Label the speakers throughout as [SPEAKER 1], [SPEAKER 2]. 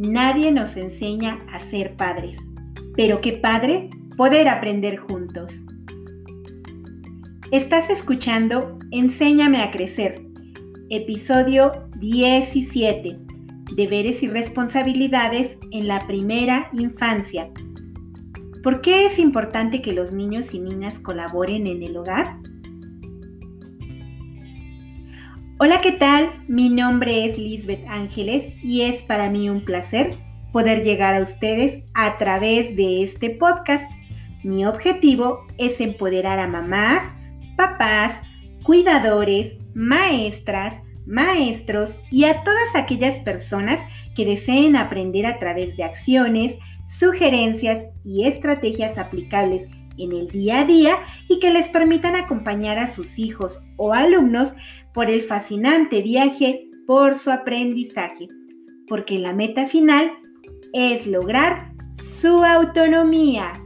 [SPEAKER 1] nadie nos enseña a ser padres, pero qué padre poder aprender juntos. Estás escuchando Enséñame a Crecer, episodio 17, Deberes y responsabilidades en la primera infancia. ¿Por qué es importante que los niños y niñas colaboren en el hogar? Hola, ¿qué tal? Mi nombre es Lisbeth Ángeles y es para mí un placer poder llegar a ustedes a través de este podcast. Mi objetivo es empoderar a mamás, papás, cuidadores, maestras, maestros y a todas aquellas personas que deseen aprender a través de acciones, sugerencias y estrategias aplicables en el día a día y que les permitan acompañar a sus hijos o alumnos por el fascinante viaje por su aprendizaje, porque la meta final es lograr su autonomía.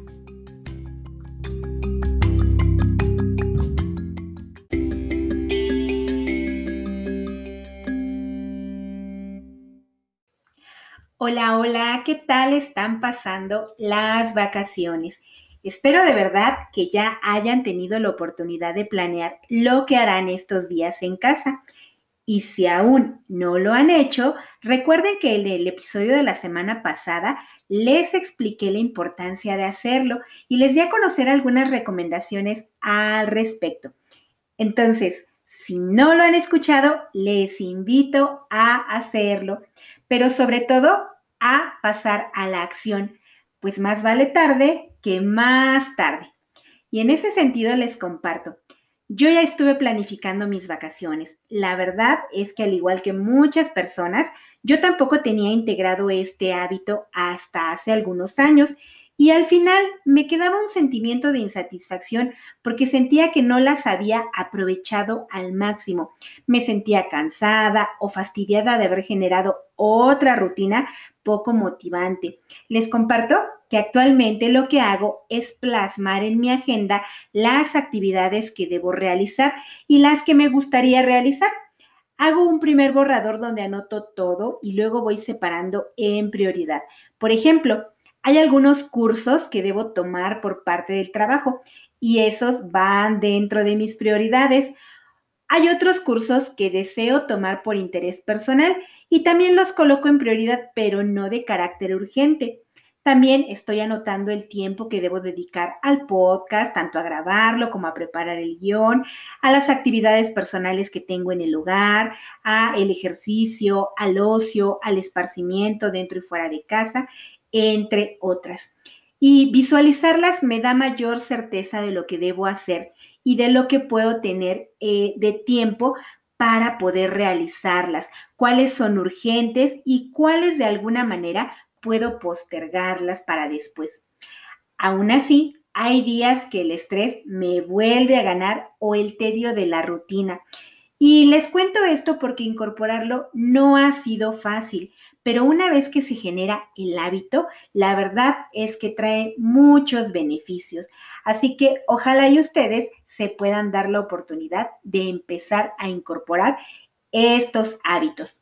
[SPEAKER 1] Hola, hola, ¿qué tal están pasando las vacaciones? Espero de verdad que ya hayan tenido la oportunidad de planear lo que harán estos días en casa. Y si aún no lo han hecho, recuerden que en el episodio de la semana pasada les expliqué la importancia de hacerlo y les di a conocer algunas recomendaciones al respecto. Entonces, si no lo han escuchado, les invito a hacerlo, pero sobre todo a pasar a la acción, pues más vale tarde que más tarde. Y en ese sentido les comparto. Yo ya estuve planificando mis vacaciones. La verdad es que al igual que muchas personas, yo tampoco tenía integrado este hábito hasta hace algunos años y al final me quedaba un sentimiento de insatisfacción porque sentía que no las había aprovechado al máximo. Me sentía cansada o fastidiada de haber generado otra rutina poco motivante. Les comparto que actualmente lo que hago es plasmar en mi agenda las actividades que debo realizar y las que me gustaría realizar. Hago un primer borrador donde anoto todo y luego voy separando en prioridad. Por ejemplo, hay algunos cursos que debo tomar por parte del trabajo y esos van dentro de mis prioridades. Hay otros cursos que deseo tomar por interés personal y también los coloco en prioridad, pero no de carácter urgente. También estoy anotando el tiempo que debo dedicar al podcast, tanto a grabarlo como a preparar el guion, a las actividades personales que tengo en el hogar, a el ejercicio, al ocio, al esparcimiento dentro y fuera de casa, entre otras. Y visualizarlas me da mayor certeza de lo que debo hacer y de lo que puedo tener eh, de tiempo para poder realizarlas, cuáles son urgentes y cuáles de alguna manera puedo postergarlas para después. Aún así, hay días que el estrés me vuelve a ganar o el tedio de la rutina. Y les cuento esto porque incorporarlo no ha sido fácil, pero una vez que se genera el hábito, la verdad es que trae muchos beneficios. Así que ojalá y ustedes se puedan dar la oportunidad de empezar a incorporar estos hábitos.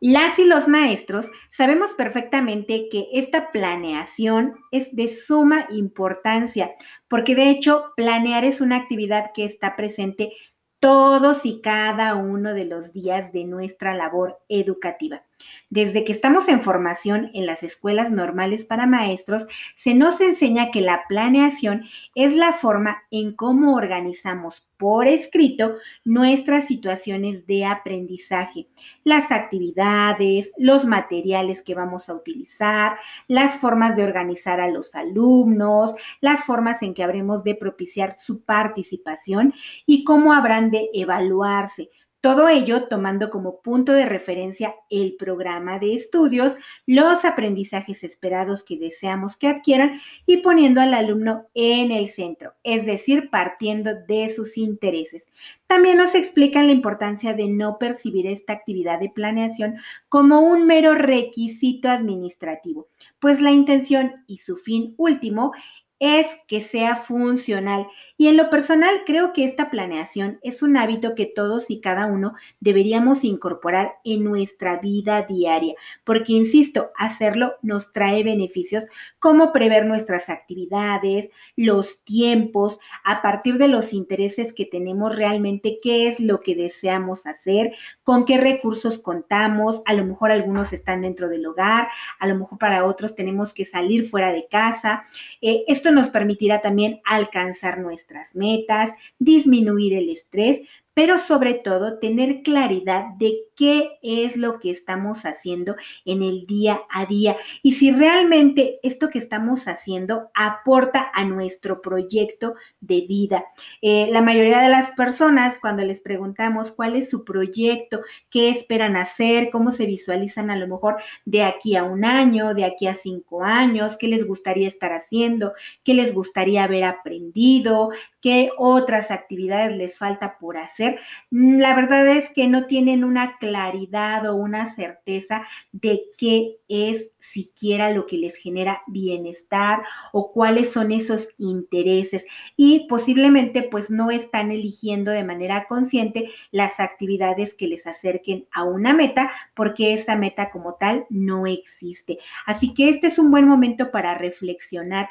[SPEAKER 1] Las y los maestros sabemos perfectamente que esta planeación es de suma importancia, porque de hecho planear es una actividad que está presente todos y cada uno de los días de nuestra labor educativa. Desde que estamos en formación en las escuelas normales para maestros, se nos enseña que la planeación es la forma en cómo organizamos por escrito nuestras situaciones de aprendizaje, las actividades, los materiales que vamos a utilizar, las formas de organizar a los alumnos, las formas en que habremos de propiciar su participación y cómo habrán de evaluarse todo ello tomando como punto de referencia el programa de estudios, los aprendizajes esperados que deseamos que adquieran y poniendo al alumno en el centro, es decir, partiendo de sus intereses. También nos explican la importancia de no percibir esta actividad de planeación como un mero requisito administrativo, pues la intención y su fin último es que sea funcional. Y en lo personal, creo que esta planeación es un hábito que todos y cada uno deberíamos incorporar en nuestra vida diaria, porque, insisto, hacerlo nos trae beneficios como prever nuestras actividades, los tiempos, a partir de los intereses que tenemos realmente, qué es lo que deseamos hacer, con qué recursos contamos, a lo mejor algunos están dentro del hogar, a lo mejor para otros tenemos que salir fuera de casa. Eh, esto nos permitirá también alcanzar nuestras metas, disminuir el estrés, pero sobre todo tener claridad de qué es lo que estamos haciendo en el día a día y si realmente esto que estamos haciendo aporta a nuestro proyecto de vida. Eh, la mayoría de las personas cuando les preguntamos cuál es su proyecto, qué esperan hacer, cómo se visualizan a lo mejor de aquí a un año, de aquí a cinco años, qué les gustaría estar haciendo, qué les gustaría haber aprendido, qué otras actividades les falta por hacer, mm, la verdad es que no tienen una claridad o una certeza de qué es siquiera lo que les genera bienestar o cuáles son esos intereses y posiblemente pues no están eligiendo de manera consciente las actividades que les acerquen a una meta porque esa meta como tal no existe. Así que este es un buen momento para reflexionar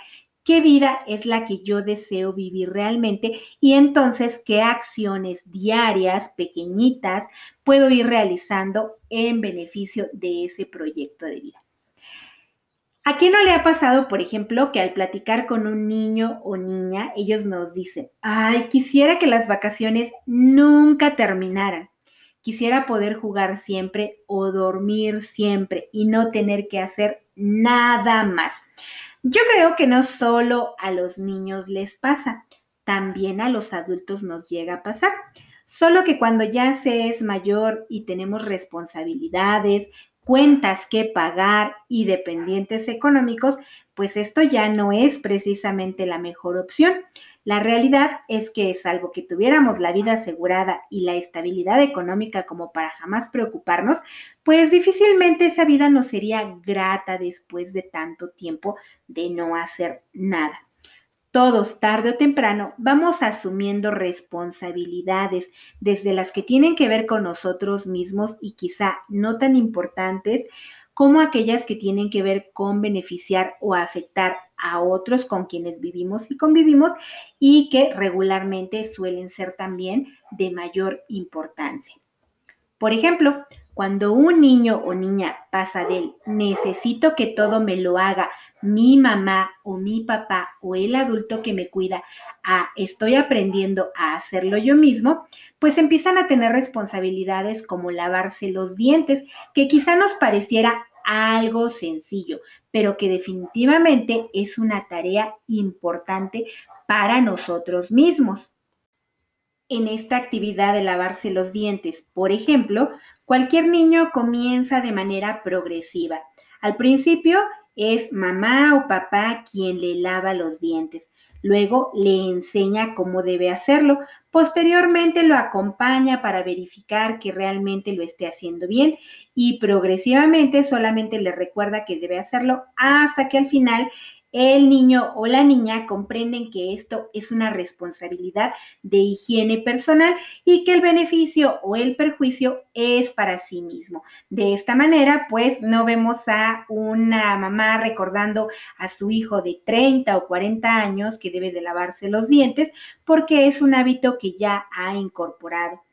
[SPEAKER 1] qué vida es la que yo deseo vivir realmente y entonces qué acciones diarias, pequeñitas, puedo ir realizando en beneficio de ese proyecto de vida. ¿A quién no le ha pasado, por ejemplo, que al platicar con un niño o niña, ellos nos dicen, ay, quisiera que las vacaciones nunca terminaran? Quisiera poder jugar siempre o dormir siempre y no tener que hacer nada más. Yo creo que no solo a los niños les pasa, también a los adultos nos llega a pasar. Solo que cuando ya se es mayor y tenemos responsabilidades, cuentas que pagar y dependientes económicos, pues esto ya no es precisamente la mejor opción. La realidad es que, salvo que tuviéramos la vida asegurada y la estabilidad económica como para jamás preocuparnos, pues difícilmente esa vida nos sería grata después de tanto tiempo de no hacer nada. Todos, tarde o temprano, vamos asumiendo responsabilidades, desde las que tienen que ver con nosotros mismos y quizá no tan importantes, como aquellas que tienen que ver con beneficiar o afectar a otros con quienes vivimos y convivimos y que regularmente suelen ser también de mayor importancia. Por ejemplo, cuando un niño o niña pasa del necesito que todo me lo haga mi mamá o mi papá o el adulto que me cuida a estoy aprendiendo a hacerlo yo mismo, pues empiezan a tener responsabilidades como lavarse los dientes, que quizá nos pareciera algo sencillo, pero que definitivamente es una tarea importante para nosotros mismos. En esta actividad de lavarse los dientes, por ejemplo, cualquier niño comienza de manera progresiva. Al principio es mamá o papá quien le lava los dientes. Luego le enseña cómo debe hacerlo. Posteriormente lo acompaña para verificar que realmente lo esté haciendo bien y progresivamente solamente le recuerda que debe hacerlo hasta que al final el niño o la niña comprenden que esto es una responsabilidad de higiene personal y que el beneficio o el perjuicio es para sí mismo. De esta manera, pues no vemos a una mamá recordando a su hijo de 30 o 40 años que debe de lavarse los dientes porque es un hábito que ya ha incorporado.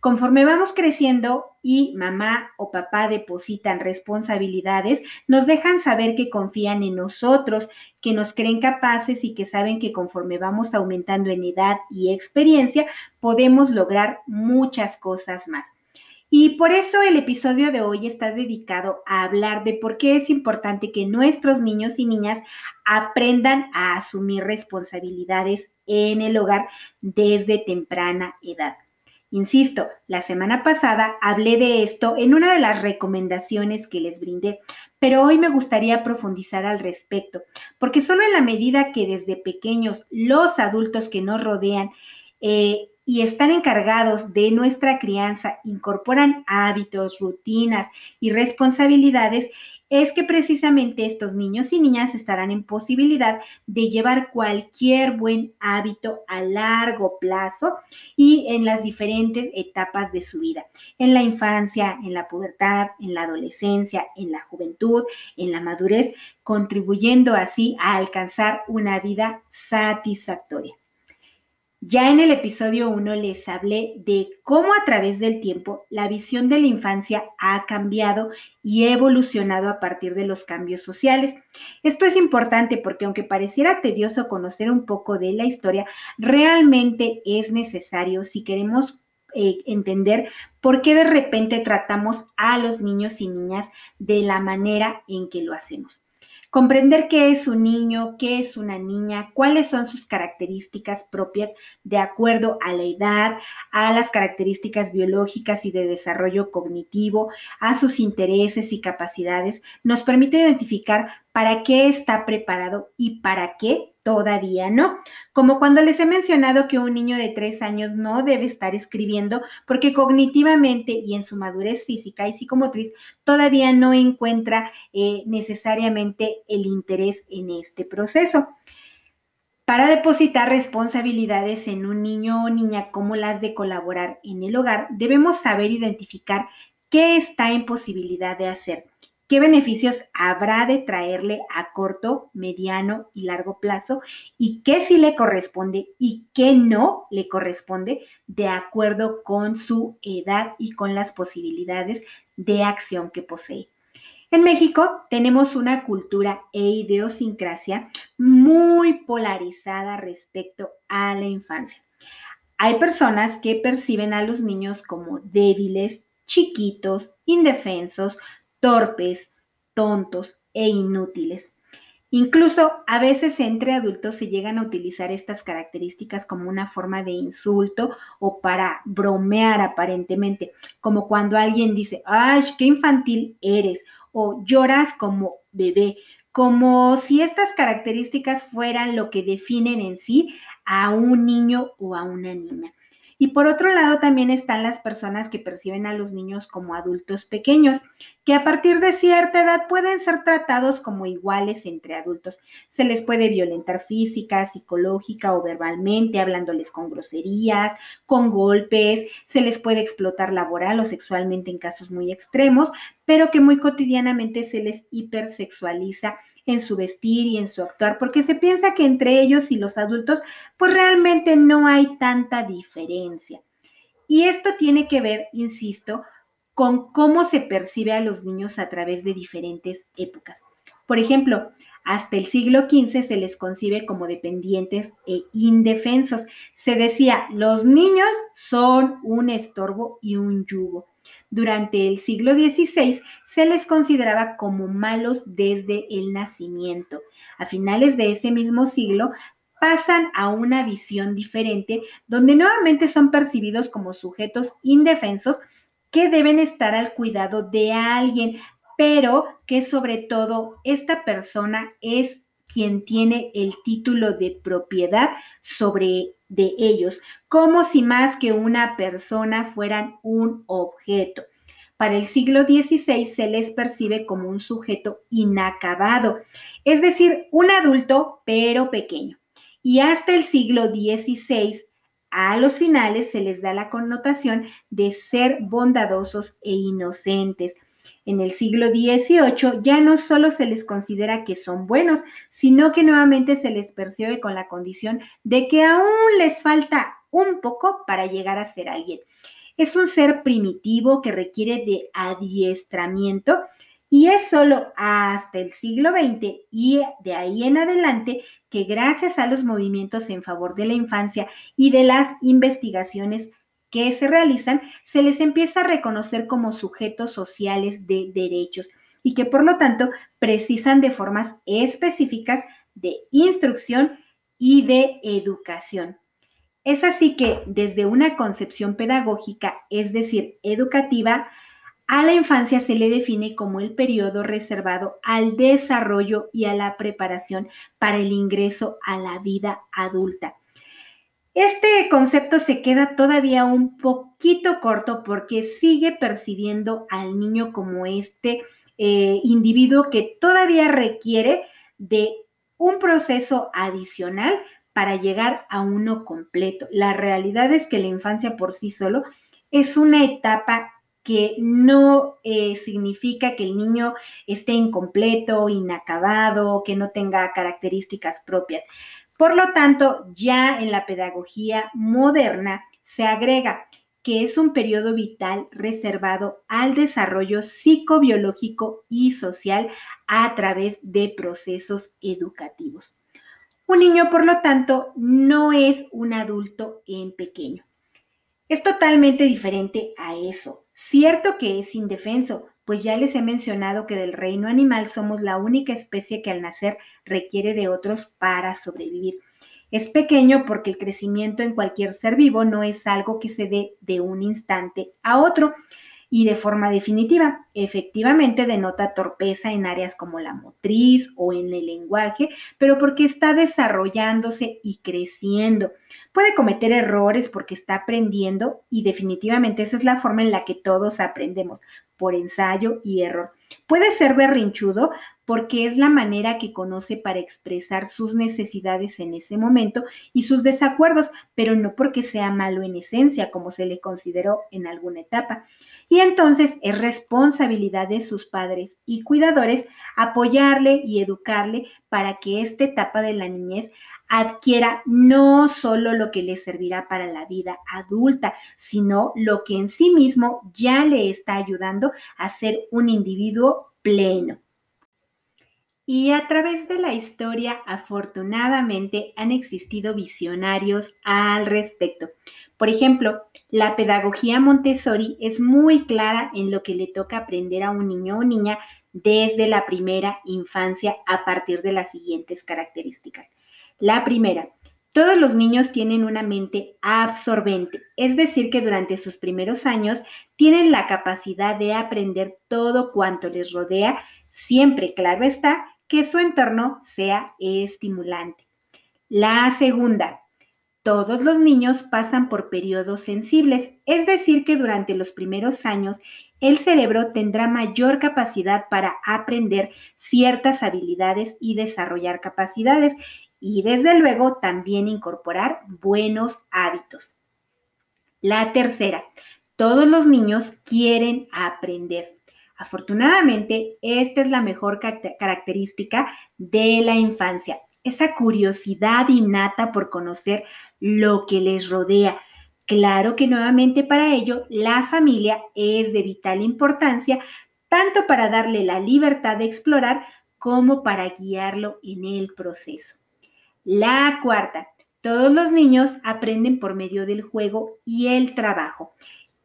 [SPEAKER 1] Conforme vamos creciendo y mamá o papá depositan responsabilidades, nos dejan saber que confían en nosotros, que nos creen capaces y que saben que conforme vamos aumentando en edad y experiencia, podemos lograr muchas cosas más. Y por eso el episodio de hoy está dedicado a hablar de por qué es importante que nuestros niños y niñas aprendan a asumir responsabilidades en el hogar desde temprana edad. Insisto, la semana pasada hablé de esto en una de las recomendaciones que les brindé, pero hoy me gustaría profundizar al respecto, porque solo en la medida que desde pequeños los adultos que nos rodean eh, y están encargados de nuestra crianza incorporan hábitos, rutinas y responsabilidades, es que precisamente estos niños y niñas estarán en posibilidad de llevar cualquier buen hábito a largo plazo y en las diferentes etapas de su vida, en la infancia, en la pubertad, en la adolescencia, en la juventud, en la madurez, contribuyendo así a alcanzar una vida satisfactoria. Ya en el episodio 1 les hablé de cómo a través del tiempo la visión de la infancia ha cambiado y evolucionado a partir de los cambios sociales. Esto es importante porque aunque pareciera tedioso conocer un poco de la historia, realmente es necesario si queremos eh, entender por qué de repente tratamos a los niños y niñas de la manera en que lo hacemos. Comprender qué es un niño, qué es una niña, cuáles son sus características propias de acuerdo a la edad, a las características biológicas y de desarrollo cognitivo, a sus intereses y capacidades, nos permite identificar para qué está preparado y para qué todavía no. Como cuando les he mencionado que un niño de tres años no debe estar escribiendo porque cognitivamente y en su madurez física y psicomotriz todavía no encuentra eh, necesariamente el interés en este proceso. Para depositar responsabilidades en un niño o niña como las de colaborar en el hogar, debemos saber identificar qué está en posibilidad de hacer qué beneficios habrá de traerle a corto, mediano y largo plazo y qué sí le corresponde y qué no le corresponde de acuerdo con su edad y con las posibilidades de acción que posee. En México tenemos una cultura e idiosincrasia muy polarizada respecto a la infancia. Hay personas que perciben a los niños como débiles, chiquitos, indefensos, torpes, tontos e inútiles. Incluso a veces entre adultos se llegan a utilizar estas características como una forma de insulto o para bromear aparentemente, como cuando alguien dice, ¡ay, qué infantil eres! o lloras como bebé, como si estas características fueran lo que definen en sí a un niño o a una niña. Y por otro lado también están las personas que perciben a los niños como adultos pequeños, que a partir de cierta edad pueden ser tratados como iguales entre adultos. Se les puede violentar física, psicológica o verbalmente, hablándoles con groserías, con golpes, se les puede explotar laboral o sexualmente en casos muy extremos, pero que muy cotidianamente se les hipersexualiza en su vestir y en su actuar, porque se piensa que entre ellos y los adultos, pues realmente no hay tanta diferencia. Y esto tiene que ver, insisto, con cómo se percibe a los niños a través de diferentes épocas. Por ejemplo, hasta el siglo XV se les concibe como dependientes e indefensos. Se decía, los niños son un estorbo y un yugo durante el siglo XVI se les consideraba como malos desde el nacimiento. A finales de ese mismo siglo pasan a una visión diferente donde nuevamente son percibidos como sujetos indefensos que deben estar al cuidado de alguien, pero que sobre todo esta persona es quien tiene el título de propiedad sobre de ellos, como si más que una persona fueran un objeto. Para el siglo XVI se les percibe como un sujeto inacabado, es decir, un adulto pero pequeño. Y hasta el siglo XVI, a los finales se les da la connotación de ser bondadosos e inocentes, en el siglo XVIII ya no solo se les considera que son buenos, sino que nuevamente se les percibe con la condición de que aún les falta un poco para llegar a ser alguien. Es un ser primitivo que requiere de adiestramiento y es solo hasta el siglo XX y de ahí en adelante que gracias a los movimientos en favor de la infancia y de las investigaciones que se realizan, se les empieza a reconocer como sujetos sociales de derechos y que por lo tanto precisan de formas específicas de instrucción y de educación. Es así que desde una concepción pedagógica, es decir, educativa, a la infancia se le define como el periodo reservado al desarrollo y a la preparación para el ingreso a la vida adulta. Este concepto se queda todavía un poquito corto porque sigue percibiendo al niño como este eh, individuo que todavía requiere de un proceso adicional para llegar a uno completo. La realidad es que la infancia por sí solo es una etapa que no eh, significa que el niño esté incompleto, inacabado, que no tenga características propias. Por lo tanto, ya en la pedagogía moderna se agrega que es un periodo vital reservado al desarrollo psicobiológico y social a través de procesos educativos. Un niño, por lo tanto, no es un adulto en pequeño. Es totalmente diferente a eso. Cierto que es indefenso, pues ya les he mencionado que del reino animal somos la única especie que al nacer requiere de otros para sobrevivir. Es pequeño porque el crecimiento en cualquier ser vivo no es algo que se dé de un instante a otro y de forma definitiva. Efectivamente denota torpeza en áreas como la motriz o en el lenguaje, pero porque está desarrollándose y creciendo. Puede cometer errores porque está aprendiendo y definitivamente esa es la forma en la que todos aprendemos, por ensayo y error. Puede ser berrinchudo porque es la manera que conoce para expresar sus necesidades en ese momento y sus desacuerdos, pero no porque sea malo en esencia, como se le consideró en alguna etapa. Y entonces es responsabilidad de sus padres y cuidadores apoyarle y educarle para que esta etapa de la niñez adquiera no solo lo que le servirá para la vida adulta, sino lo que en sí mismo ya le está ayudando a ser un individuo pleno. Y a través de la historia, afortunadamente, han existido visionarios al respecto. Por ejemplo, la pedagogía Montessori es muy clara en lo que le toca aprender a un niño o niña desde la primera infancia a partir de las siguientes características. La primera, todos los niños tienen una mente absorbente, es decir, que durante sus primeros años tienen la capacidad de aprender todo cuanto les rodea, siempre, claro está, que su entorno sea estimulante. La segunda, todos los niños pasan por periodos sensibles, es decir, que durante los primeros años el cerebro tendrá mayor capacidad para aprender ciertas habilidades y desarrollar capacidades y desde luego también incorporar buenos hábitos. La tercera, todos los niños quieren aprender. Afortunadamente, esta es la mejor característica de la infancia, esa curiosidad innata por conocer lo que les rodea. Claro que nuevamente para ello la familia es de vital importancia, tanto para darle la libertad de explorar como para guiarlo en el proceso. La cuarta, todos los niños aprenden por medio del juego y el trabajo.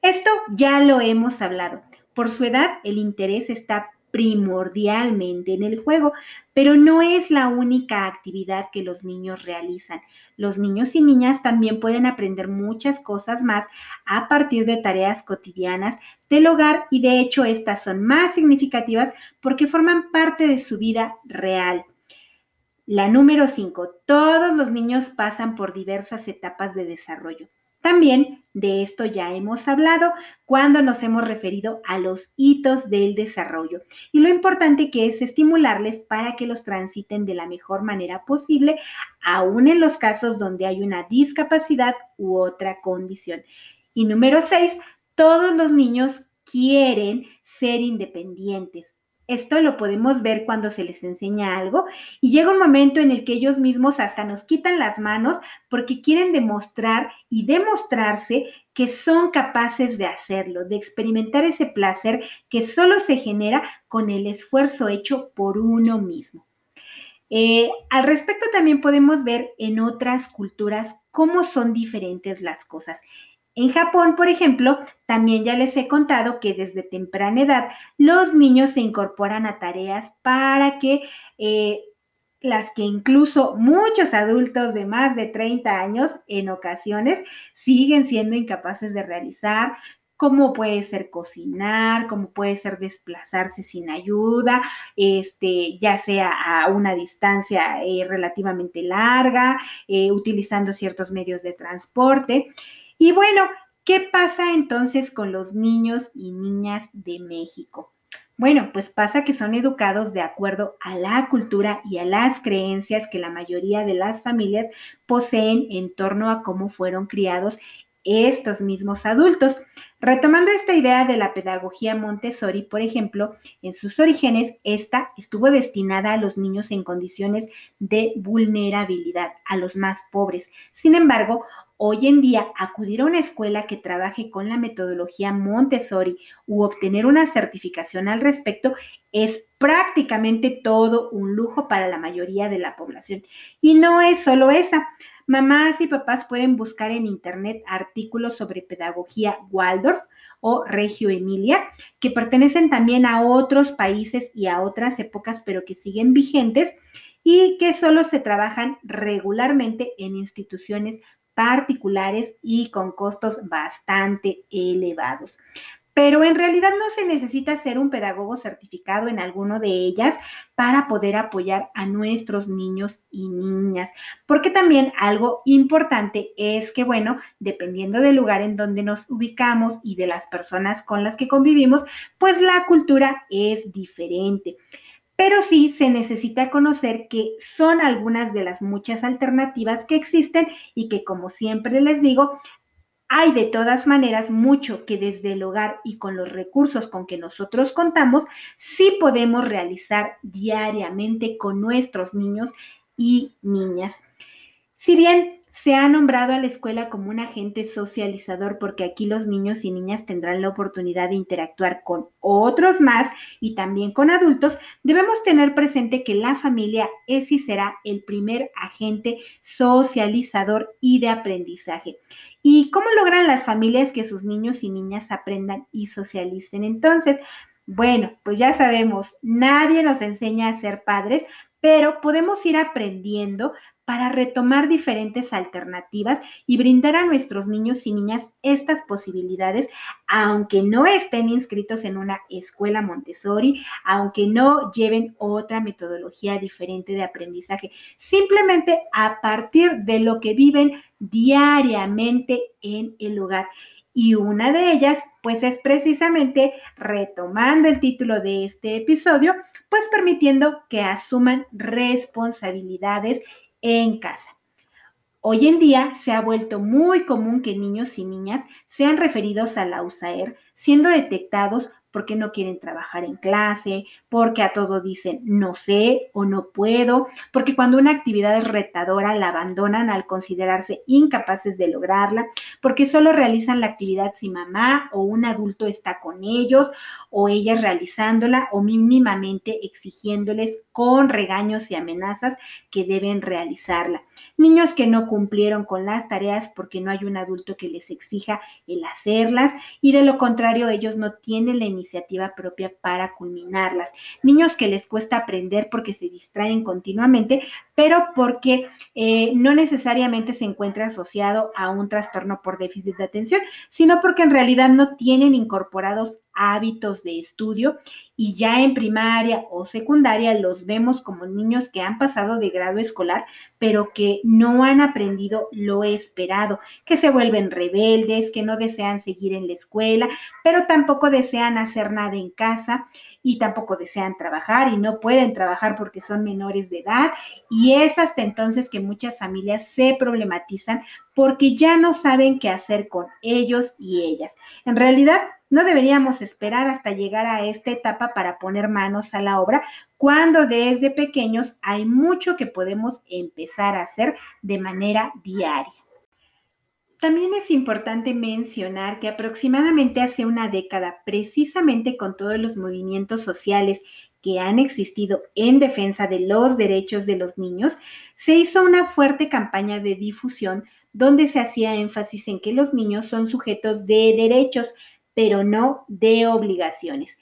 [SPEAKER 1] Esto ya lo hemos hablado. Por su edad, el interés está primordialmente en el juego, pero no es la única actividad que los niños realizan. Los niños y niñas también pueden aprender muchas cosas más a partir de tareas cotidianas del hogar y de hecho estas son más significativas porque forman parte de su vida real. La número 5. Todos los niños pasan por diversas etapas de desarrollo. También de esto ya hemos hablado cuando nos hemos referido a los hitos del desarrollo y lo importante que es estimularles para que los transiten de la mejor manera posible, aún en los casos donde hay una discapacidad u otra condición. Y número 6. Todos los niños quieren ser independientes, esto lo podemos ver cuando se les enseña algo y llega un momento en el que ellos mismos hasta nos quitan las manos porque quieren demostrar y demostrarse que son capaces de hacerlo, de experimentar ese placer que solo se genera con el esfuerzo hecho por uno mismo. Eh, al respecto también podemos ver en otras culturas cómo son diferentes las cosas. En Japón, por ejemplo, también ya les he contado que desde temprana edad los niños se incorporan a tareas para que eh, las que incluso muchos adultos de más de 30 años en ocasiones siguen siendo incapaces de realizar, como puede ser cocinar, como puede ser desplazarse sin ayuda, este, ya sea a una distancia eh, relativamente larga, eh, utilizando ciertos medios de transporte. Y bueno, ¿qué pasa entonces con los niños y niñas de México? Bueno, pues pasa que son educados de acuerdo a la cultura y a las creencias que la mayoría de las familias poseen en torno a cómo fueron criados estos mismos adultos. Retomando esta idea de la pedagogía Montessori, por ejemplo, en sus orígenes, esta estuvo destinada a los niños en condiciones de vulnerabilidad, a los más pobres. Sin embargo, Hoy en día, acudir a una escuela que trabaje con la metodología Montessori u obtener una certificación al respecto es prácticamente todo un lujo para la mayoría de la población. Y no es solo esa. Mamás y papás pueden buscar en Internet artículos sobre pedagogía Waldorf o Reggio Emilia, que pertenecen también a otros países y a otras épocas, pero que siguen vigentes y que solo se trabajan regularmente en instituciones particulares y con costos bastante elevados. Pero en realidad no se necesita ser un pedagogo certificado en alguno de ellas para poder apoyar a nuestros niños y niñas. Porque también algo importante es que, bueno, dependiendo del lugar en donde nos ubicamos y de las personas con las que convivimos, pues la cultura es diferente pero sí se necesita conocer que son algunas de las muchas alternativas que existen y que como siempre les digo, hay de todas maneras mucho que desde el hogar y con los recursos con que nosotros contamos, sí podemos realizar diariamente con nuestros niños y niñas. Si bien se ha nombrado a la escuela como un agente socializador porque aquí los niños y niñas tendrán la oportunidad de interactuar con otros más y también con adultos. Debemos tener presente que la familia es y será el primer agente socializador y de aprendizaje. ¿Y cómo logran las familias que sus niños y niñas aprendan y socialicen? Entonces, bueno, pues ya sabemos, nadie nos enseña a ser padres, pero podemos ir aprendiendo para retomar diferentes alternativas y brindar a nuestros niños y niñas estas posibilidades, aunque no estén inscritos en una escuela Montessori, aunque no lleven otra metodología diferente de aprendizaje, simplemente a partir de lo que viven diariamente en el hogar. Y una de ellas, pues es precisamente retomando el título de este episodio, pues permitiendo que asuman responsabilidades en casa. Hoy en día se ha vuelto muy común que niños y niñas sean referidos a la USAER siendo detectados porque no quieren trabajar en clase, porque a todo dicen no sé o no puedo, porque cuando una actividad es retadora la abandonan al considerarse incapaces de lograrla, porque solo realizan la actividad si mamá o un adulto está con ellos o ellas realizándola o mínimamente exigiéndoles con regaños y amenazas que deben realizarla. Niños que no cumplieron con las tareas porque no hay un adulto que les exija el hacerlas y de lo contrario ellos no tienen la iniciativa propia para culminarlas. Niños que les cuesta aprender porque se distraen continuamente, pero porque eh, no necesariamente se encuentra asociado a un trastorno por déficit de atención, sino porque en realidad no tienen incorporados hábitos de estudio y ya en primaria o secundaria los vemos como niños que han pasado de grado escolar, pero que no han aprendido lo esperado, que se vuelven rebeldes, que no desean seguir en la escuela, pero tampoco desean hacer nada en casa y tampoco desean trabajar y no pueden trabajar porque son menores de edad. Y es hasta entonces que muchas familias se problematizan porque ya no saben qué hacer con ellos y ellas. En realidad, no deberíamos esperar hasta llegar a esta etapa para poner manos a la obra, cuando desde pequeños hay mucho que podemos empezar a hacer de manera diaria. También es importante mencionar que aproximadamente hace una década, precisamente con todos los movimientos sociales que han existido en defensa de los derechos de los niños, se hizo una fuerte campaña de difusión donde se hacía énfasis en que los niños son sujetos de derechos, pero no de obligaciones.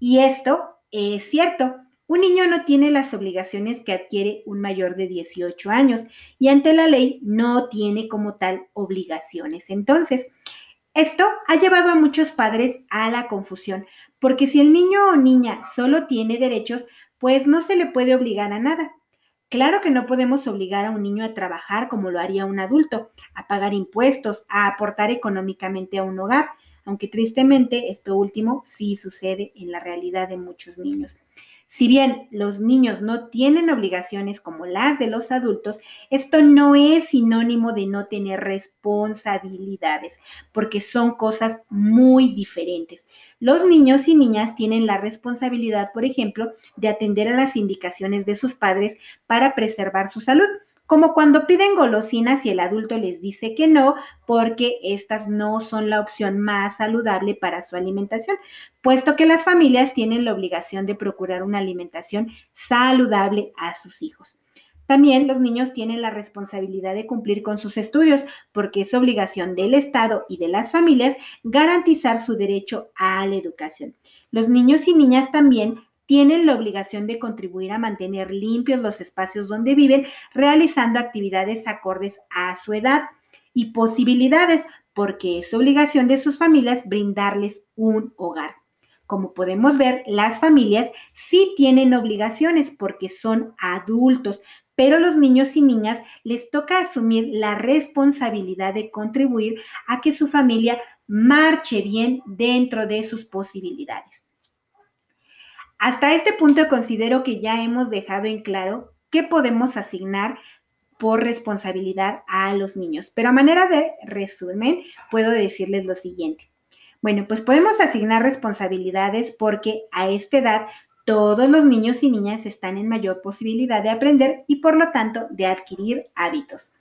[SPEAKER 1] Y esto es cierto, un niño no tiene las obligaciones que adquiere un mayor de 18 años y ante la ley no tiene como tal obligaciones. Entonces, Esto ha llevado a muchos padres a la confusión, porque si el niño o niña solo tiene derechos, pues no se le puede obligar a nada. Claro que no podemos obligar a un niño a trabajar como lo haría un adulto, a pagar impuestos, a aportar económicamente a un hogar, aunque tristemente esto último sí sucede en la realidad de muchos niños. Si bien los niños no tienen obligaciones como las de los adultos, esto no es sinónimo de no tener responsabilidades, porque son cosas muy diferentes. Los niños y niñas tienen la responsabilidad, por ejemplo, de atender a las indicaciones de sus padres para preservar su salud como cuando piden golosinas y el adulto les dice que no, porque estas no son la opción más saludable para su alimentación, puesto que las familias tienen la obligación de procurar una alimentación saludable a sus hijos. También los niños tienen la responsabilidad de cumplir con sus estudios, porque es obligación del Estado y de las familias garantizar su derecho a la educación. Los niños y niñas también tienen la obligación de contribuir a mantener limpios los espacios donde viven, realizando actividades acordes a su edad y posibilidades, porque es obligación de sus familias brindarles un hogar. Como podemos ver, las familias sí tienen obligaciones porque son adultos, pero los niños y niñas les toca asumir la responsabilidad de contribuir a que su familia marche bien dentro de sus posibilidades. Hasta este punto considero que ya hemos dejado en claro qué podemos asignar por responsabilidad a los niños. Pero a manera de resumen, puedo decirles lo siguiente. Bueno, pues podemos asignar responsabilidades porque a esta edad todos los niños y niñas están en mayor posibilidad de aprender y por lo tanto de adquirir hábitos.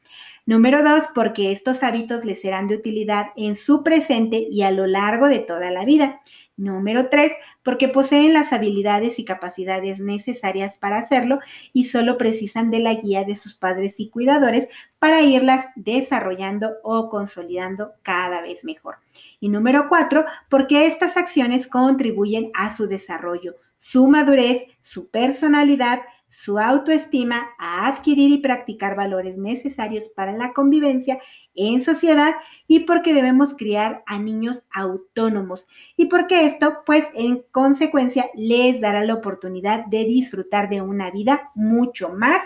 [SPEAKER 1] Número dos, porque estos hábitos les serán de utilidad en su presente y a lo largo de toda la vida. Número tres, porque poseen las habilidades y capacidades necesarias para hacerlo y solo precisan de la guía de sus padres y cuidadores para irlas desarrollando o consolidando cada vez mejor. Y número cuatro, porque estas acciones contribuyen a su desarrollo, su madurez, su personalidad, su autoestima, a adquirir y practicar valores necesarios para la convivencia en sociedad y porque debemos criar a niños autónomos y porque esto pues en consecuencia les dará la oportunidad de disfrutar de una vida mucho más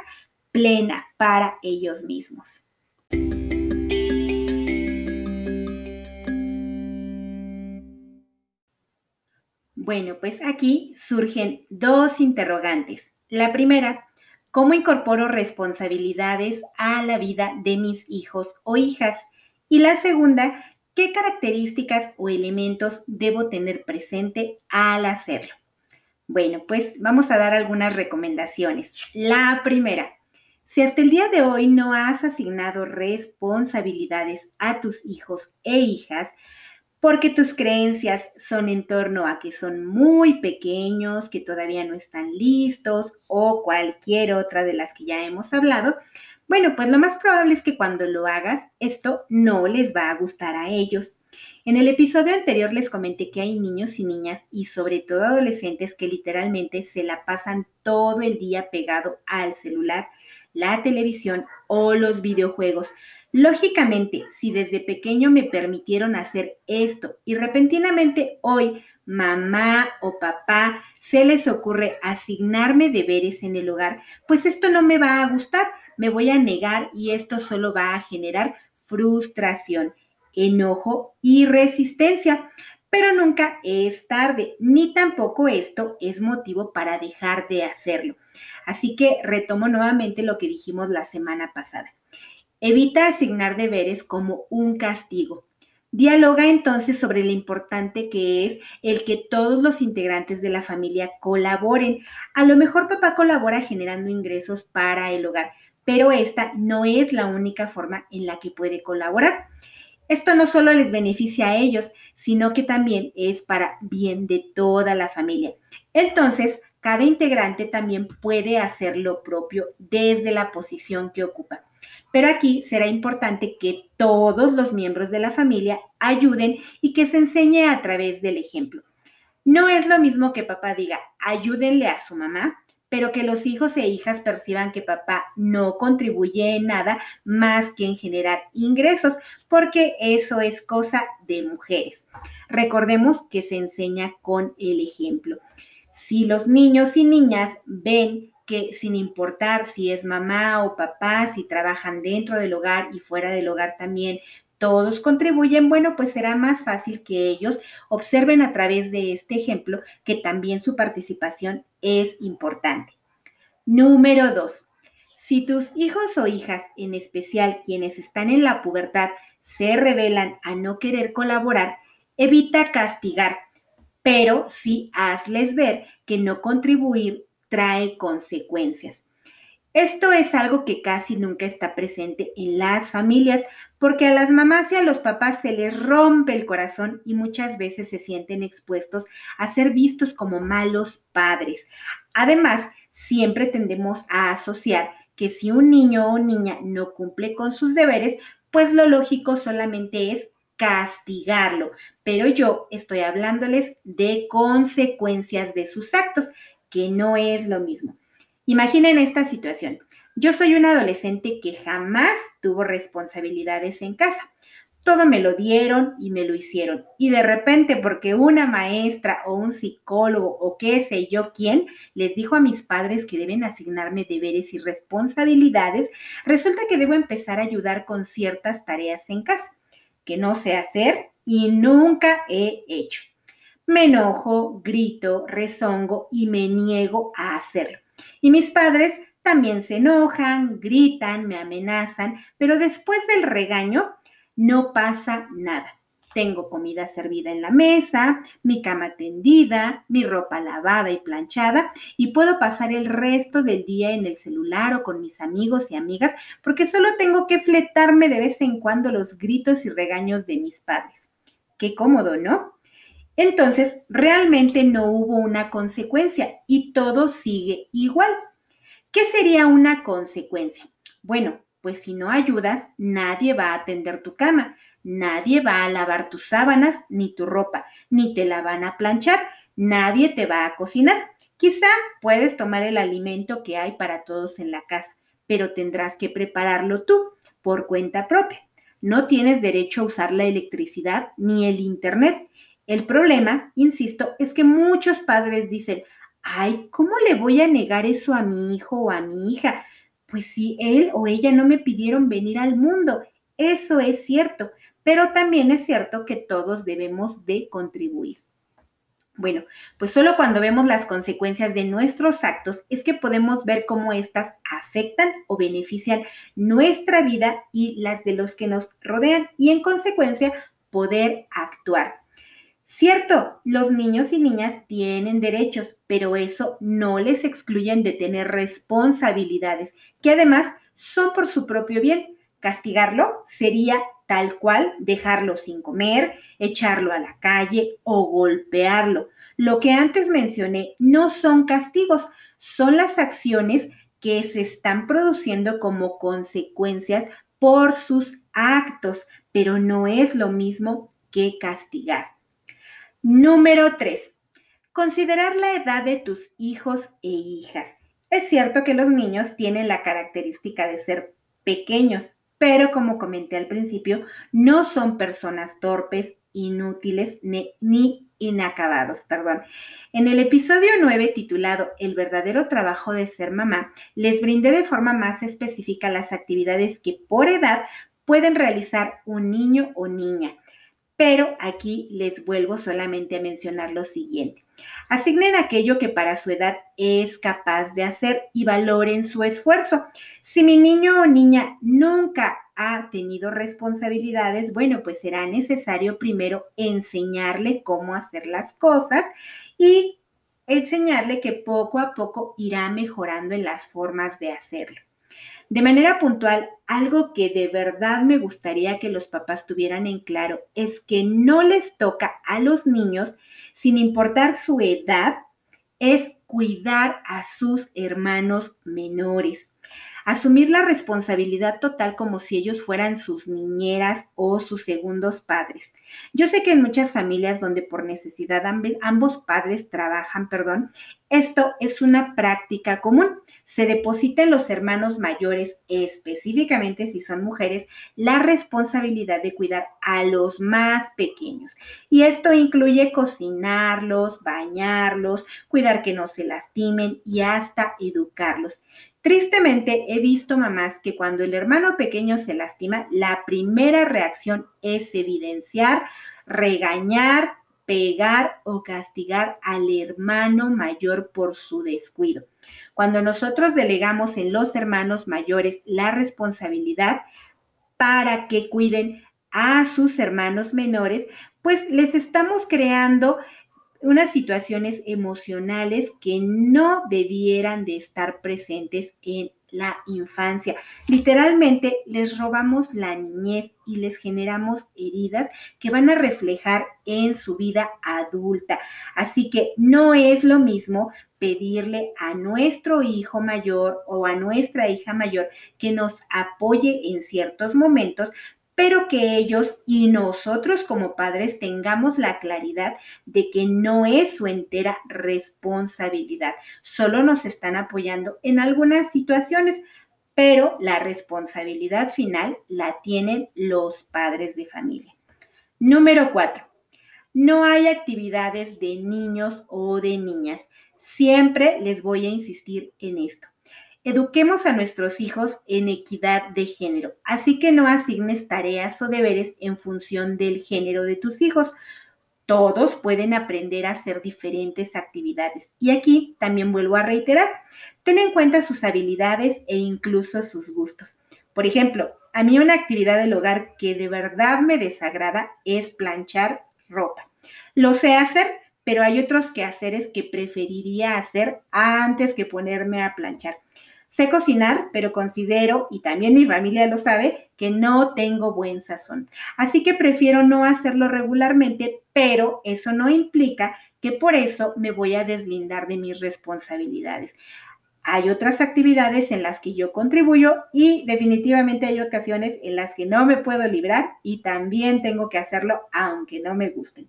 [SPEAKER 1] plena para ellos mismos. Bueno, pues aquí surgen dos interrogantes. La primera, ¿cómo incorporo responsabilidades a la vida de mis hijos o hijas? Y la segunda, ¿qué características o elementos debo tener presente al hacerlo? Bueno, pues vamos a dar algunas recomendaciones. La primera, si hasta el día de hoy no has asignado responsabilidades a tus hijos e hijas, porque tus creencias son en torno a que son muy pequeños, que todavía no están listos o cualquier otra de las que ya hemos hablado, bueno, pues lo más probable es que cuando lo hagas, esto no les va a gustar a ellos. En el episodio anterior les comenté que hay niños y niñas y sobre todo adolescentes que literalmente se la pasan todo el día pegado al celular, la televisión o los videojuegos Lógicamente, si desde pequeño me permitieron hacer esto y repentinamente hoy mamá o papá se les ocurre asignarme deberes en el hogar, pues esto no me va a gustar, me voy a negar y esto solo va a generar frustración, enojo y resistencia. Pero nunca es tarde, ni tampoco esto es motivo para dejar de hacerlo. Así que retomo nuevamente lo que dijimos la semana pasada. Evita asignar deberes como un castigo. Dialoga entonces sobre lo importante que es el que todos los integrantes de la familia colaboren. A lo mejor papá colabora generando ingresos para el hogar, pero esta no es la única forma en la que puede colaborar. Esto no solo les beneficia a ellos, sino que también es para bien de toda la familia. Entonces, cada integrante también puede hacer lo propio desde la posición que ocupa. Pero aquí será importante que todos los miembros de la familia ayuden y que se enseñe a través del ejemplo. No es lo mismo que papá diga, ayúdenle a su mamá, pero que los hijos e hijas perciban que papá no contribuye en nada más que en generar ingresos, porque eso es cosa de mujeres. Recordemos que se enseña con el ejemplo. Si los niños y niñas ven que sin importar si es mamá o papá, si trabajan dentro del hogar y fuera del hogar también, todos contribuyen, bueno, pues será más fácil que ellos observen a través de este ejemplo que también su participación es importante. Número dos, si tus hijos o hijas, en especial quienes están en la pubertad, se revelan a no querer colaborar, evita castigar, pero sí hazles ver que no contribuir trae consecuencias. Esto es algo que casi nunca está presente en las familias, porque a las mamás y a los papás se les rompe el corazón y muchas veces se sienten expuestos a ser vistos como malos padres. Además, siempre tendemos a asociar que si un niño o niña no cumple con sus deberes, pues lo lógico solamente es castigarlo. Pero yo estoy hablándoles de consecuencias de sus actos, que no es lo mismo. Imaginen esta situación. Yo soy un adolescente que jamás tuvo responsabilidades en casa. Todo me lo dieron y me lo hicieron. Y de repente, porque una maestra o un psicólogo o qué sé yo quién les dijo a mis padres que deben asignarme deberes y responsabilidades, resulta que debo empezar a ayudar con ciertas tareas en casa que no sé hacer y nunca he hecho. Me enojo, grito, rezongo y me niego a hacerlo. Y mis padres también se enojan, gritan, me amenazan, pero después del regaño no pasa nada. Tengo comida servida en la mesa, mi cama tendida, mi ropa lavada y planchada y puedo pasar el resto del día en el celular o con mis amigos y amigas porque solo tengo que fletarme de vez en cuando los gritos y regaños de mis padres. Qué cómodo, ¿no? Entonces, realmente no hubo una consecuencia y todo sigue igual. ¿Qué sería una consecuencia? Bueno, pues si no ayudas, nadie va a atender tu cama, nadie va a lavar tus sábanas ni tu ropa, ni te la van a planchar, nadie te va a cocinar. Quizá puedes tomar el alimento que hay para todos en la casa, pero tendrás que prepararlo tú por cuenta propia. No tienes derecho a usar la electricidad ni el Internet el problema, insisto, es que muchos padres dicen, ay, ¿cómo le voy a negar eso a mi hijo o a mi hija? Pues si él o ella no me pidieron venir al mundo, eso es cierto, pero también es cierto que todos debemos de contribuir. Bueno, pues solo cuando vemos las consecuencias de nuestros actos es que podemos ver cómo éstas afectan o benefician nuestra vida y las de los que nos rodean y en consecuencia poder actuar. Cierto, los niños y niñas tienen derechos, pero eso no les excluyen de tener responsabilidades, que además son por su propio bien. Castigarlo sería tal cual dejarlo sin comer, echarlo a la calle o golpearlo. Lo que antes mencioné no son castigos, son las acciones que se están produciendo como consecuencias por sus actos, pero no es lo mismo que castigar. Número 3. Considerar la edad de tus hijos e hijas. Es cierto que los niños tienen la característica de ser pequeños, pero como comenté al principio, no son personas torpes, inútiles ni, inacabados, perdón. En el episodio 9 titulado El verdadero trabajo de ser mamá, les brindé de forma más específica las actividades que por edad pueden realizar un niño o niña pero aquí les vuelvo solamente a mencionar lo siguiente. Asignen aquello que para su edad es capaz de hacer y valoren su esfuerzo. Si mi niño o niña nunca ha tenido responsabilidades, bueno, pues será necesario primero enseñarle cómo hacer las cosas y enseñarle que poco a poco irá mejorando en las formas de hacerlo. De manera puntual, algo que de verdad me gustaría que los papás tuvieran en claro es que no les toca a los niños, sin importar su edad, es cuidar a sus hermanos menores. Asumir la responsabilidad total como si ellos fueran sus niñeras o sus segundos padres. Yo sé que en muchas familias donde por necesidad ambos padres trabajan, perdón, esto es una práctica común. Se deposita en los hermanos mayores, específicamente si son mujeres, la responsabilidad de cuidar a los más pequeños. Y esto incluye cocinarlos, bañarlos, cuidar que no se lastimen y hasta educarlos. Tristemente, he visto mamás que cuando el hermano pequeño se lastima, la primera reacción es evidenciar, regañar, pegar o castigar al hermano mayor por su descuido. Cuando nosotros delegamos en los hermanos mayores la responsabilidad para que cuiden a sus hermanos menores, pues les estamos creando unas situaciones emocionales que no debieran de estar presentes en la infancia. Literalmente les robamos la niñez y les generamos heridas que van a reflejar en su vida adulta. Así que no es lo mismo pedirle a nuestro hijo mayor o a nuestra hija mayor que nos apoye en ciertos momentos pero que ellos y nosotros como padres tengamos la claridad de que no es su entera responsabilidad. Solo nos están apoyando en algunas situaciones, pero la responsabilidad final la tienen los padres de familia. Número cuatro, no hay actividades de niños o de niñas. Siempre les voy a insistir en esto. Eduquemos a nuestros hijos en equidad de género, así que no asignes tareas o deberes en función del género de tus hijos. Todos pueden aprender a hacer diferentes actividades. Y aquí también vuelvo a reiterar, ten en cuenta sus habilidades e incluso sus gustos. Por ejemplo, a mí una actividad del hogar que de verdad me desagrada es planchar ropa. Lo sé hacer, pero hay otros quehaceres que preferiría hacer antes que ponerme a planchar. Sé cocinar, pero considero, y también mi familia lo sabe, que no tengo buen sazón. Así que prefiero no hacerlo regularmente, pero eso no implica que por eso me voy a deslindar de mis responsabilidades. Hay otras actividades en las que yo contribuyo y definitivamente hay ocasiones en las que no me puedo librar y también tengo que hacerlo aunque no me gusten.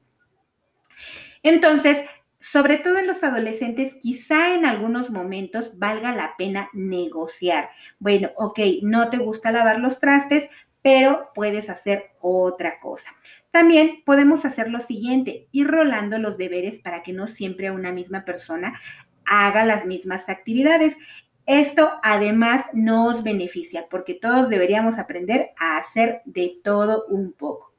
[SPEAKER 1] Entonces, sobre todo en los adolescentes, quizá en algunos momentos valga la pena negociar. Bueno, ok, no te gusta lavar los trastes, pero puedes hacer otra cosa. También podemos hacer lo siguiente, ir rolando los deberes para que no siempre una misma persona haga las mismas actividades. Esto además nos beneficia porque todos deberíamos aprender a hacer de todo un poco.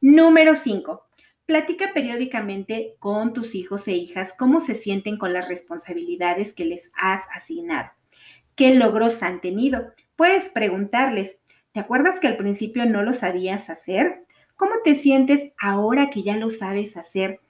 [SPEAKER 1] Número 5. Platica periódicamente con tus hijos e hijas cómo se sienten con las responsabilidades que les has asignado. ¿Qué logros han tenido? Puedes preguntarles, ¿te acuerdas que al principio no lo sabías hacer? ¿Cómo te sientes ahora que ya lo sabes hacer?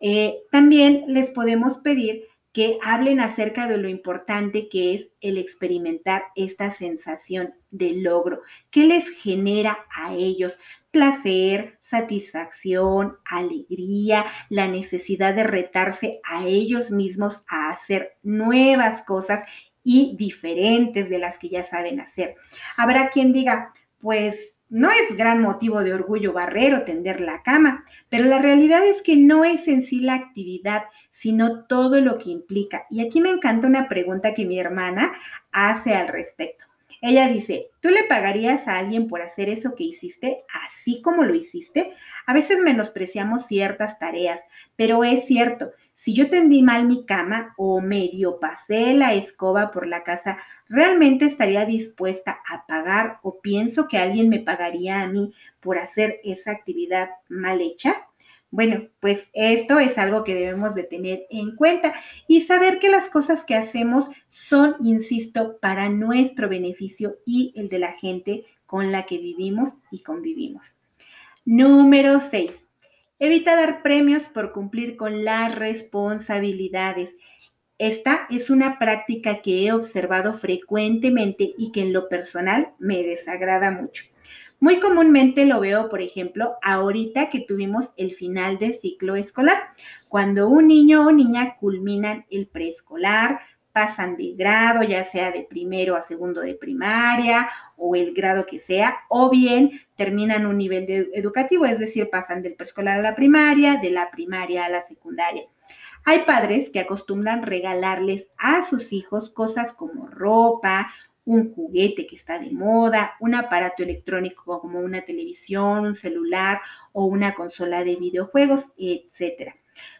[SPEAKER 1] Eh, también les podemos pedir que hablen acerca de lo importante que es el experimentar esta sensación de logro. ¿Qué les genera a ellos? Placer, satisfacción, alegría, la necesidad de retarse a ellos mismos a hacer nuevas cosas y diferentes de las que ya saben hacer. Habrá quien diga, pues no es gran motivo de orgullo barrer o tender la cama, pero la realidad es que no es en sí la actividad, sino todo lo que implica. Y aquí me encanta una pregunta que mi hermana hace al respecto. Ella dice, ¿tú le pagarías a alguien por hacer eso que hiciste así como lo hiciste? A veces menospreciamos ciertas tareas, pero es cierto, si yo tendí mal mi cama o medio pasé la escoba por la casa, ¿realmente estaría dispuesta a pagar o pienso que alguien me pagaría a mí por hacer esa actividad mal hecha? Bueno, pues esto es algo que debemos de tener en cuenta y saber que las cosas que hacemos son, insisto, para nuestro beneficio y el de la gente con la que vivimos y convivimos. Número 6. Evita dar premios por cumplir con las responsabilidades. Esta es una práctica que he observado frecuentemente y que en lo personal me desagrada mucho. Muy comúnmente lo veo, por ejemplo, ahorita que tuvimos el final de ciclo escolar, cuando un niño o niña culminan el preescolar, pasan de grado, ya sea de primero a segundo de primaria o el grado que sea, o bien terminan un nivel educativo, es decir, pasan del preescolar a la primaria, de la primaria a la secundaria. Hay padres que acostumbran regalarles a sus hijos cosas como ropa, un juguete que está de moda, un aparato electrónico como una televisión, un celular o una consola de videojuegos, etc.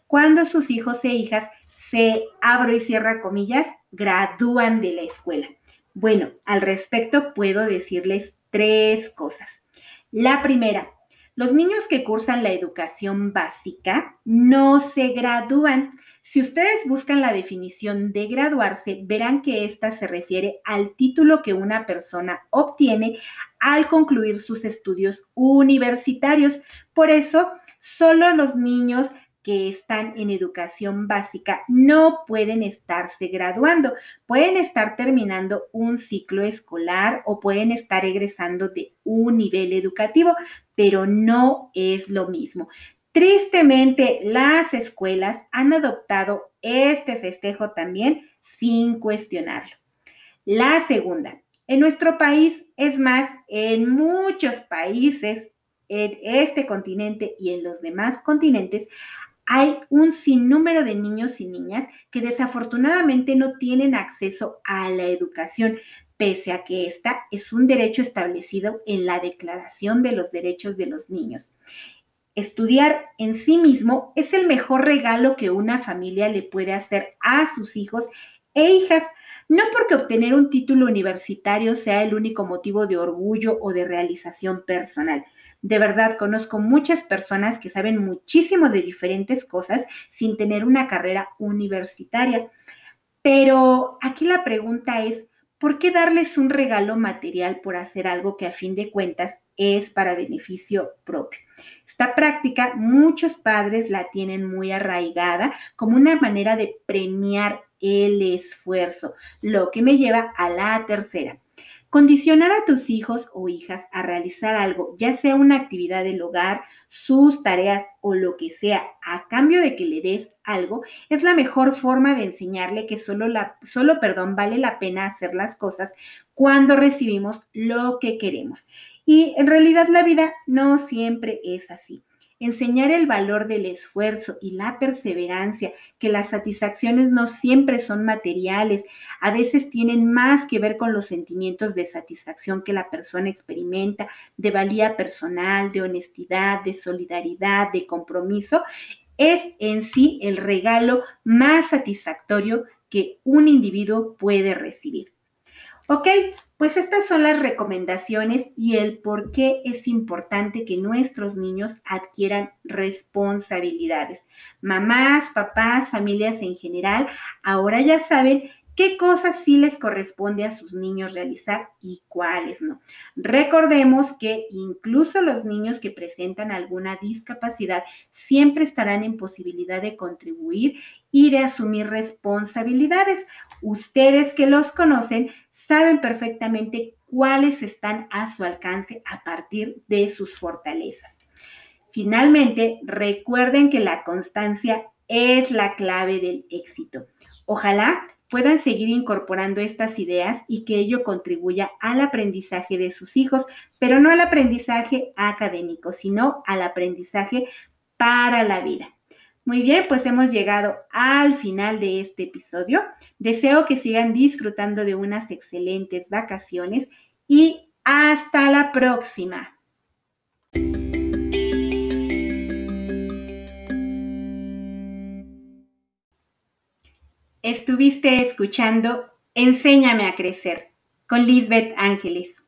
[SPEAKER 1] Cuando sus hijos e hijas se, abro y cierra comillas, gradúan de la escuela. Bueno, al respecto puedo decirles tres cosas. La primera, los niños que cursan la educación básica no se gradúan. Si ustedes buscan la definición de graduarse, verán que esta se refiere al título que una persona obtiene al concluir sus estudios universitarios. Por eso, solo los niños que están en educación básica no pueden estarse graduando, pueden estar terminando un ciclo escolar o pueden estar egresando de un nivel educativo, pero no es lo mismo. Tristemente, las escuelas han adoptado este festejo también sin cuestionarlo. La segunda, en nuestro país, es más, en muchos países, en este continente y en los demás continentes, hay un sinnúmero de niños y niñas que desafortunadamente no tienen acceso a la educación, pese a que esta es un derecho establecido en la Declaración de los Derechos de los Niños. Estudiar en sí mismo es el mejor regalo que una familia le puede hacer a sus hijos e hijas, no porque obtener un título universitario sea el único motivo de orgullo o de realización personal, de verdad, conozco muchas personas que saben muchísimo de diferentes cosas sin tener una carrera universitaria. Pero aquí la pregunta es, ¿por qué darles un regalo material por hacer algo que a fin de cuentas es para beneficio propio? Esta práctica muchos padres la tienen muy arraigada como una manera de premiar el esfuerzo, lo que me lleva a la tercera. Condicionar a tus hijos o hijas a realizar algo, ya sea una actividad del hogar, sus tareas o lo que sea, a cambio de que le des algo, es la mejor forma de enseñarle que solo, la, solo perdón, vale la pena hacer las cosas cuando recibimos lo que queremos. Y en realidad la vida no siempre es así enseñar el valor del esfuerzo y la perseverancia, que las satisfacciones no siempre son materiales, a veces tienen más que ver con los sentimientos de satisfacción que la persona experimenta, de valía personal, de honestidad, de solidaridad, de compromiso, es en sí el regalo más satisfactorio que un individuo puede recibir. Ok, pues estas son las recomendaciones y el por qué es importante que nuestros niños adquieran responsabilidades. Mamás, papás, familias en general, ahora ya saben qué cosas sí les corresponde a sus niños realizar y cuáles no. Recordemos que incluso los niños que presentan alguna discapacidad siempre estarán en posibilidad de contribuir y de asumir responsabilidades. Ustedes que los conocen saben perfectamente cuáles están a su alcance a partir de sus fortalezas. Finalmente, recuerden que la constancia es la clave del éxito. Ojalá puedan seguir incorporando estas ideas y que ello contribuya al aprendizaje de sus hijos, pero no al aprendizaje académico, sino al aprendizaje para la vida. Muy bien, pues hemos llegado al final de este episodio. Deseo que sigan disfrutando de unas excelentes vacaciones y hasta la próxima. Estuviste escuchando Enséñame a crecer con Lisbeth Ángeles.